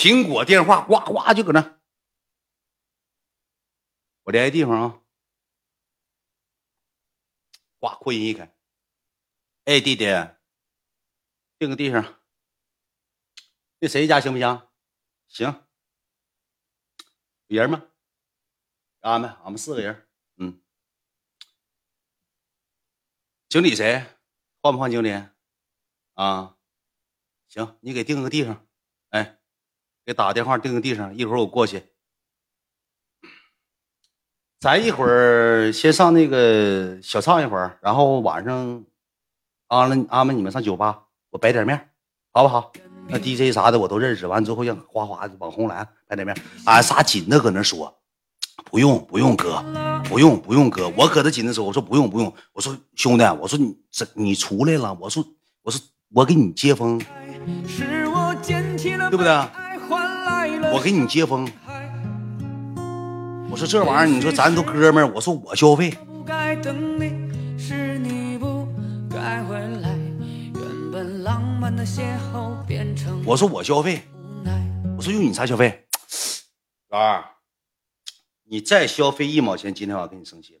苹果电话呱呱就搁那。我联系地方啊，呱扩音一开。哎，弟弟，定个地方。那谁家行不行？行。有人吗？安排，俺们四个人。嗯。经理谁？换不换经理？啊，行，你给定个地方。哎，给打个电话定个地方，一会儿我过去。咱一会儿先上那个小唱一会儿，然后晚上安了安排你们上酒吧，我摆点面，好不好？那 DJ 啥的我都认识，完之后让哗哗网红来摆点面。俺仨紧的搁那说，不用不用哥，不用不用哥，我搁这紧的时候我说不用不用，我说兄弟，我说你这你出来了，我说我说我给你接风，对不对？我给你接风。我说这玩意儿，你说咱都哥们儿，我说我消费。我说我消费。我说用你啥消费？老二，你再消费一毛钱，今天晚上跟你生气了。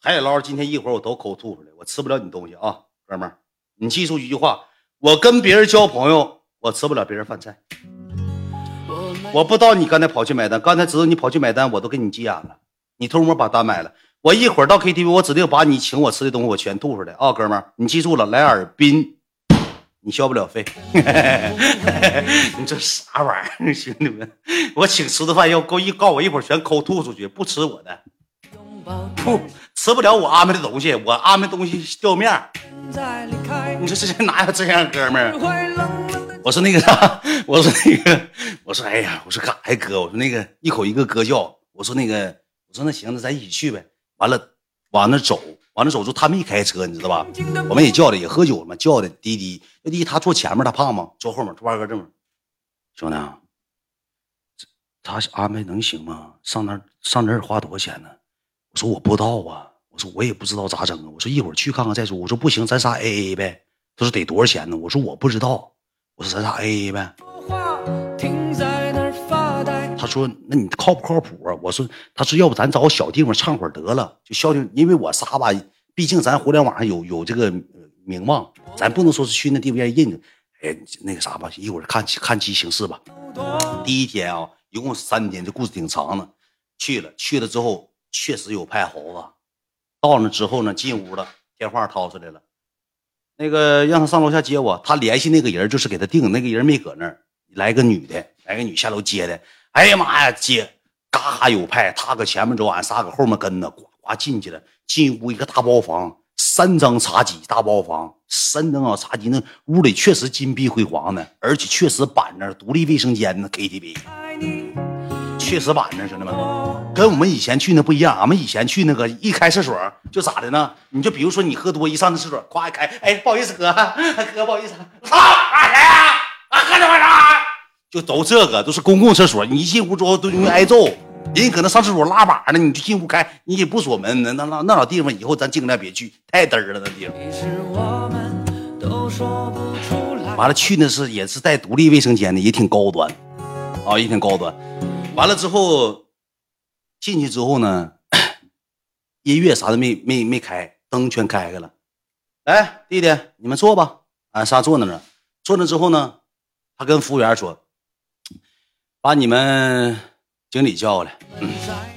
海底捞今天一会儿我都抠吐出来，我吃不了你东西啊，哥们儿，你记住一句话：我跟别人交朋友，我吃不了别人饭菜。我不知道你刚才跑去买单，刚才知道你跑去买单，我都给你急眼了。你偷摸把单买了，我一会儿到 KTV，我指定把你请我吃的东西我全吐出来。啊，哥们儿，你记住了，来尔滨，你消不了费。你这啥玩意儿，兄弟们，我请吃的饭要够一告我一会儿全抠吐出去，不吃我的，不吃不了我安排的东西，我安排东西掉面你说这这哪有这样哥们儿？我说那个啥，我说那个，我说哎呀，我说干啥呀哥？我说那个一口一个哥叫。我说那个，我说那行，那咱一起去呗。完了，往那走，往那走之后，他没开车，你知道吧？我们也叫的，也喝酒了嘛，叫的滴滴。滴滴他坐前面，他胖吗？坐后面。猪八哥这么，兄弟，他安排能行吗？上那上那儿花多少钱呢？我说我不知道啊。我说我也不知道咋整啊。我说一会儿去看看再说。我说不行，咱仨 A A 呗。他说得多少钱呢？我说我不知道。我说咱俩 A A 呗。他说：“那你靠不靠谱啊？”我说：“他说要不咱找个小地方唱会儿得了，就消停。因为我仨吧，毕竟咱互联网上有有这个名望，咱不能说是去那地方认认。哎，那个啥吧，一会儿看看机形势吧。第一天啊，一共三天，这故事挺长的。去了去了之后，确实有派猴子。到那之后呢，进屋了，电话掏出来了。”那个让他上楼下接我，他联系那个人就是给他定，那个人没搁那儿，来个女的，来个女下楼接的。哎呀妈呀，接，嘎有派，他搁前面走，俺仨搁后面跟着，呱呱进去了。进屋一个大包房，三张茶几，大包房，三张啊茶几，那屋里确实金碧辉煌的，而且确实板着独立卫生间呢，KTV。确实板正，兄弟们，跟我们以前去那不一样。俺们以前去那个一开厕所就咋的呢？你就比如说你喝多一上那厕所，咵一开，哎，不好意思哥，哥不好意思，操，谁呀？啊，喝什么啥？就都这个都是公共厕所，你一进屋之后都容易挨揍。人家搁那上厕所拉粑呢，你就进屋开，你也不锁门，那那那那老地方以后咱尽量别去，太嘚儿了那地方。完了去那是也是带独立卫生间的，也挺高端啊，也挺高端。完了之后，进去之后呢，音乐啥的没没没开，灯全开开了。来，弟弟，你们坐吧。俺仨坐那呢。坐那之后呢，他跟服务员说：“把你们经理叫过来，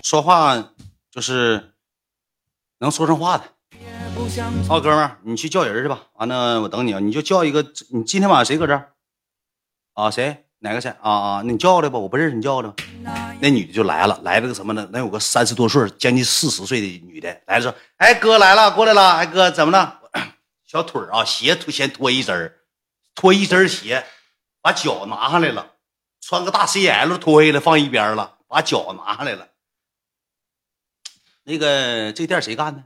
说话就是能说上话的。好，哥们儿，你去叫人去吧。完了，我等你啊。你就叫一个，你今天晚上谁搁这儿？啊，谁？”哪个谁啊啊？你叫来吧，我不认识，你叫来。那女的就来了，来了个什么呢？能有个三十多岁，将近四十岁的女的来了，说：“哎，哥来了，过来了。哎，哥怎么了？小腿啊，鞋脱先脱一身脱一身鞋，把脚拿上来了，穿个大 CL 脱下来放一边了，把脚拿上来了。那个这店谁干的？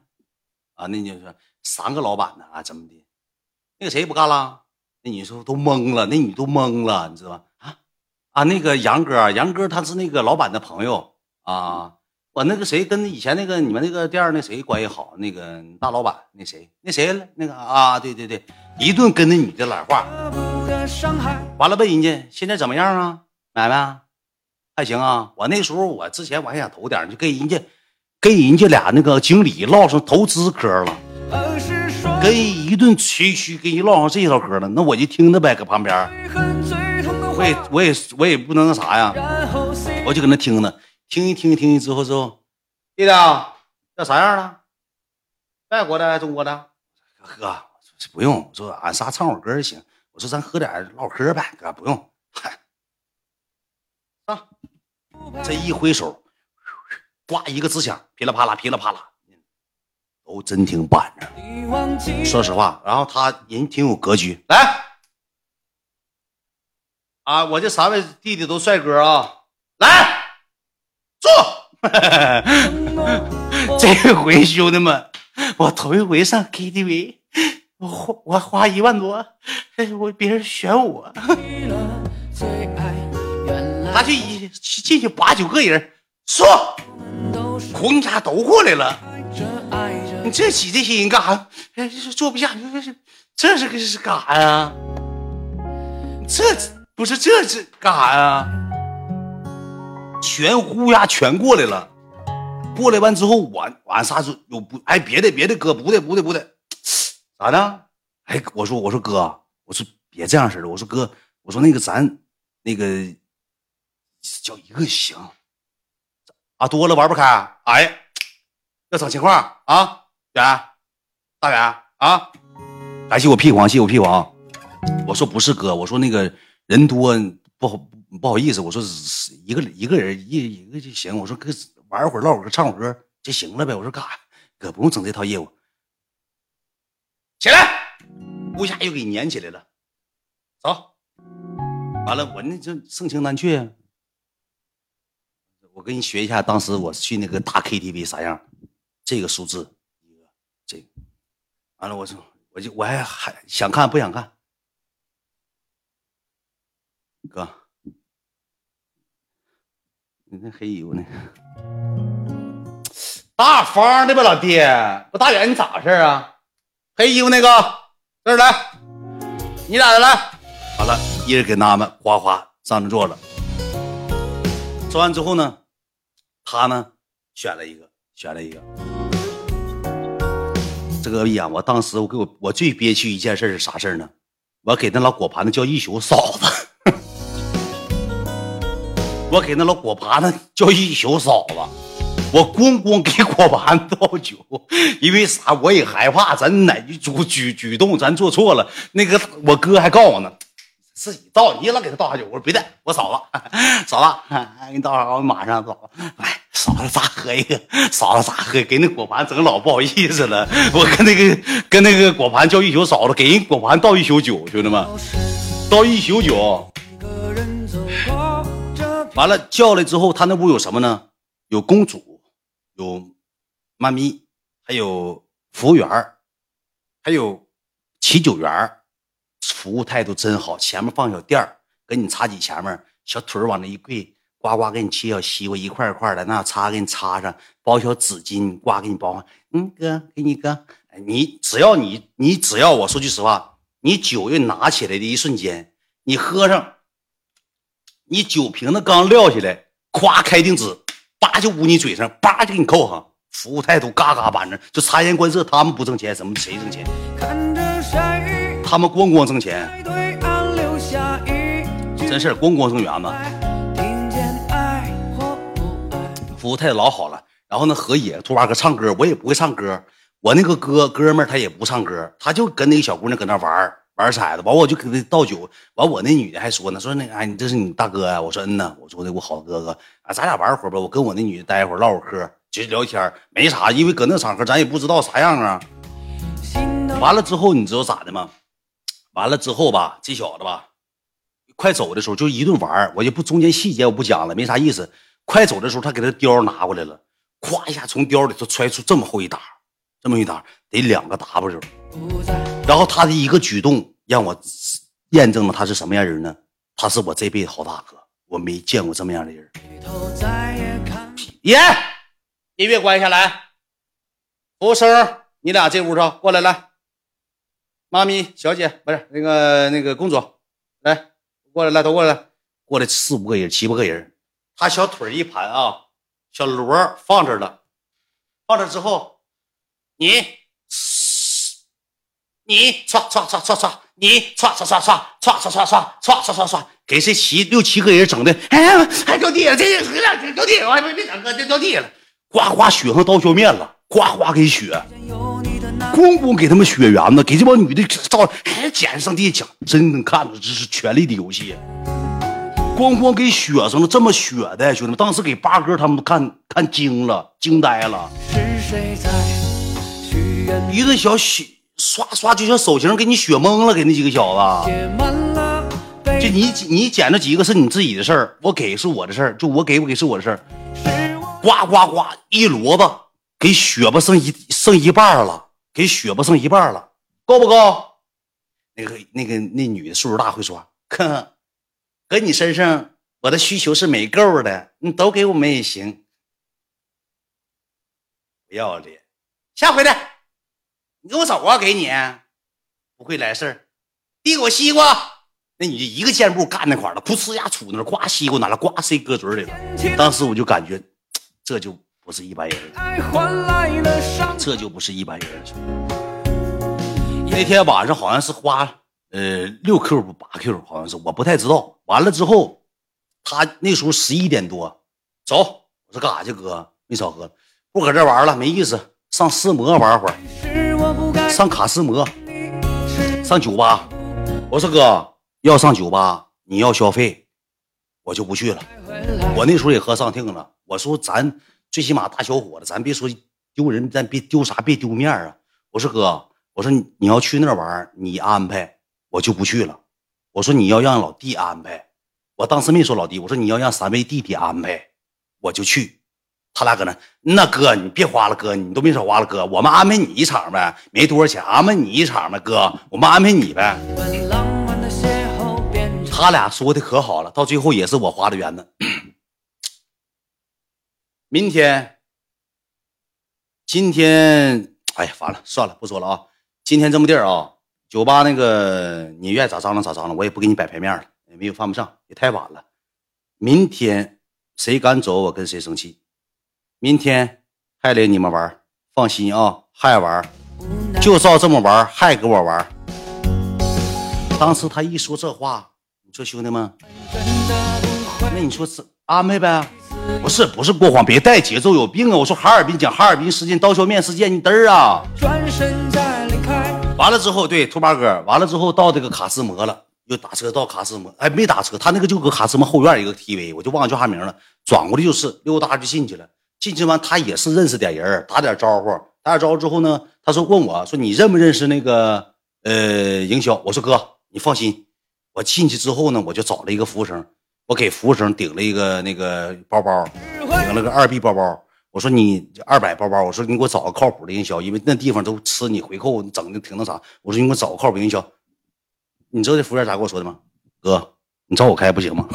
啊，那就说三个老板呢啊，怎么的？那个谁不干了？那女说都懵了，那女都懵了，你知道吧？啊啊，那个杨哥，杨哥他是那个老板的朋友啊。我那个谁跟以前那个你们那个店那谁关系好？那个大老板那谁那谁了？那个啊，对对对，一顿跟那女的来话。完了问人家现在怎么样啊？买卖？还行啊。我那时候我之前我还想投点，就跟人家跟人家俩那个经理唠上投资嗑了，跟一顿吹嘘，跟人唠上这套嗑了。那我就听着呗，搁旁边，我也我也我也不能那啥呀，我就搁那听呢，听一听听一之后之后，弟弟要啥样的？外国的还是中国的？哥，不用，我说俺仨唱会歌就行。我说咱喝点唠嗑呗，哥不用。上，这一挥手，呱一个支枪，噼里啪啦，噼里啪啦，都真挺板正。说实话，然后他人挺有格局。来，啊，我这三位弟弟都帅哥啊，来坐。这回兄弟们。我头一回上 KTV，我花我花一万多，我别人选我，他就一进去八九个人，说，红家都过来了，你这挤这些人干啥？哎，坐不下，这是这是个是干啥呀？这不是这是干啥呀？全呼呀全过来了。过来完之后，我俺仨说有不哎别的别的哥不对不对不对，咋的？哎，我说我说哥，我说别这样式的，我说哥，我说那个咱那个叫一个行啊，多了玩不开。哎，要整情况啊，远大远啊，感谢我屁黄，谢我屁黄。我说不是哥，我说那个人多不好不好意思，我说一个一个人一一个就行，我说哥。玩会儿唠会儿唱会儿歌就行了呗。我说干啥？哥不用整这套业务。起来，乌下又给粘起来了。走，完了，我那这盛情难却。我跟你学一下，当时我去那个大 KTV 啥样？这个数字，完了，我说我就我还还想看不想看？哥，你那黑衣服呢？大方的吧，老弟，不大远，你咋回事啊？黑衣服那个，这儿来，你俩的来。完了，一人给他们哗哗上那坐了。说完之后呢，他呢选了一个，选了一个。这个呀！我当时我给我我最憋屈一件事是啥事呢？我给那老果盘子叫一宿嫂子，我给那老果盘子叫一宿嫂子。我咣咣给果盘子倒酒，因为啥？我也害怕咱哪一举举举动咱做错了。那个我哥还告我呢，自己倒，你老给他倒下酒。我说别的，我嫂子，嫂子，给你倒上，我马上倒。哎，嫂子咋喝一个？嫂子咋喝？给那果盘整老不好意思了。我跟那个跟那个果盘叫一宿嫂子，给人果盘倒一宿酒，兄弟们，倒一宿酒。完了叫来之后，他那屋有什么呢？有公主。有妈咪，还有服务员还有起酒员服务态度真好。前面放小垫儿，给你茶几前面，小腿往那一跪，呱呱给你切小西瓜，一块一块的，那擦给你擦上，包小纸巾，呱给你包上。嗯，哥，给你哥，你只要你你只要我说句实话，你酒一拿起来的一瞬间，你喝上，你酒瓶子刚撂下来，咵开定纸。叭就捂你嘴上，叭就给你扣上，服务态度嘎嘎板正，就察言观色。他们不挣钱，怎么谁挣钱？他们光光挣钱，真事咣咣挣圆子。服务态度老好了。然后那何野兔八哥唱歌，我也不会唱歌。我那个哥哥们他也不唱歌，他就跟那个小姑娘搁那玩玩骰子，完我就给他倒酒，完我那女的还说呢，说那哎，你这是你大哥呀？我说嗯呢，我说的我好哥哥啊，咱俩玩会儿吧，我跟我那女的待会儿唠会儿嗑，就聊天，没啥，因为搁那场合咱也不知道啥样啊。完了之后你知道咋的吗？完了之后吧，这小子吧，快走的时候就一顿玩，我就不中间细节我不讲了，没啥意思。快走的时候他给他貂拿过来了，咵一下从貂里头揣出这么厚一沓，这么一沓得两个 W，然后他的一个举动。让我验证了他是什么样人呢？他是我这辈子好大哥，我没见过这么样的人。耶，音乐关下来，服务生，你俩这屋头过来来。妈咪小姐不是那个那个公主，来过来来都过来。过来四五个人、七八个人，他小腿一盘啊，小锣放这了，放这之后，你，你唰唰唰唰唰，你唰唰唰唰唰唰唰唰唰唰唰，给这七六七个人整的，哎，还掉地了，这这掉地了，别别整哥，掉地了，呱呱血上刀削面了，呱呱给血。咣咣给他们血缘子，给这帮女的照，还捡上地讲，真能看出这是权力的游戏。咣咣给血上了，这么血的兄弟们，当时给八哥他们都看看惊了，惊呆了。一顿小血刷刷，就像手型给你血蒙了，给那几个小子。就你你捡这几个是你自己的事儿，我给是我的事儿，就我给不给是我的事儿。呱呱呱，一骡子给血吧剩一剩一半了。给血吧剩一半了，够不够？那个、那个、那女的岁数大，会说：“哥，搁你身上，我的需求是没够的，你都给我们也行。”不要脸，下回的，你给我走啊！给你，不会来事儿。递给我西瓜。那你就一个箭步干那块儿了，噗呲一下杵那，呱西瓜拿了，呱塞搁嘴里了。当时我就感觉，这就。不是一般人，这就不是一般人。那天晚上好像是花呃六 Q 不八 Q，好像是我不太知道。完了之后，他那时候十一点多，走，我说干啥去哥？没少喝，不搁这玩了，没意思，上世摩玩会儿，上卡斯摩，上酒吧。我说哥要上酒吧，你要消费，我就不去了。我那时候也喝上听了，我说咱。最起码大小伙子，咱别说丢人，咱别丢啥，别丢面啊！我说哥，我说你要去那玩你安排，我就不去了。我说你要让老弟安排，我当时没说老弟，我说你要让三位弟弟安排，我就去。他俩搁那，那哥你别花了，哥你都没少花了，哥我们安排你一场呗，没多少钱，安排你一场呗，哥我们安排你呗。他俩说的可好了，到最后也是我花的圆子。明天，今天，哎呀，完了，算了，不说了啊。今天这么地儿啊，酒吧那个，你愿意咋张罗咋张罗，我也不给你摆牌面了，也没有犯不上，也太晚了。明天谁敢走，我跟谁生气。明天还领你们玩，放心啊，还玩，就照这么玩，还给我玩。当时他一说这话，你说兄弟们，那你说是安排呗？不是不是过慌，别带节奏，有病啊！我说哈尔滨讲哈尔滨事件刀削面事件，你嘚儿啊！完了之后，对兔八哥，完了之后到这个卡斯摩了，又打车到卡斯摩，哎，没打车，他那个就搁卡斯摩后院一个 TV，我就忘了叫啥名了，转过来就是溜达就进去了。进去完，他也是认识点人，打点招呼，打点招呼之后呢，他说问我说你认不认识那个呃营销？我说哥，你放心，我进去之后呢，我就找了一个服务生。我给服务生顶了一个那个包包，顶了个二 B 包包。我说你二百包包，我说你给我找个靠谱的营销，因为那地方都吃你回扣，整的挺那啥。我说你给我找个靠谱营销。你知道这服务员咋跟我说的吗？哥，你找我开不行吗？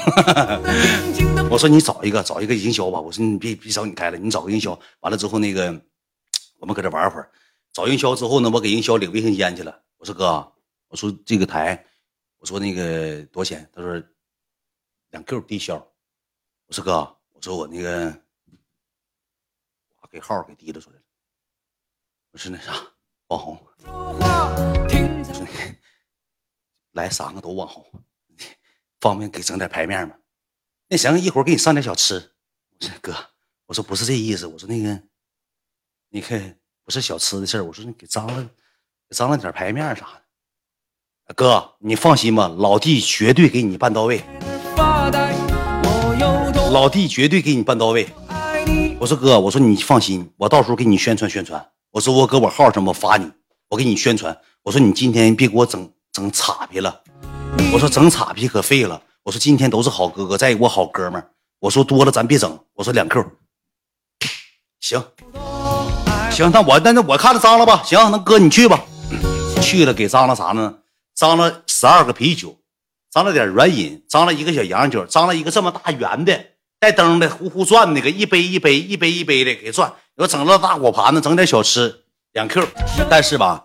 我说你找一个，找一个营销吧。我说你别别找你开了，你找个营销。完了之后那个，我们搁这玩会儿。找营销之后呢，我给营销领卫生间去了。我说哥，我说这个台，我说那个多少钱？他说。两 Q 低消，我说哥，我说我那个，给号给提溜出来了。我说那啥，网红，来三个都网红，方便给整点排面吗？那行，一会儿给你上点小吃。我说哥，我说不是这意思，我说那个，你看不是小吃的事儿，我说你给张了，张了点排面啥的。哥，你放心吧，老弟绝对给你办到位。老弟绝对给你办到位。我说哥，我说你放心，我到时候给你宣传宣传。我说我搁我号上我发你，我给你宣传。我说你今天别给我整整岔劈了。我说整岔劈可废了。我说今天都是好哥哥，再一我好哥们儿。我说多了咱别整。我说两 Q，行行，那我那那我看着脏了吧？行，那哥你去吧。去了给脏了啥呢？脏了十二个啤酒。张了点软饮，张了一个小洋酒，张了一个这么大圆的带灯的，呼呼转那个一杯一杯一杯一杯的给转。我整了大果盘子，整点小吃两 Q。但是吧，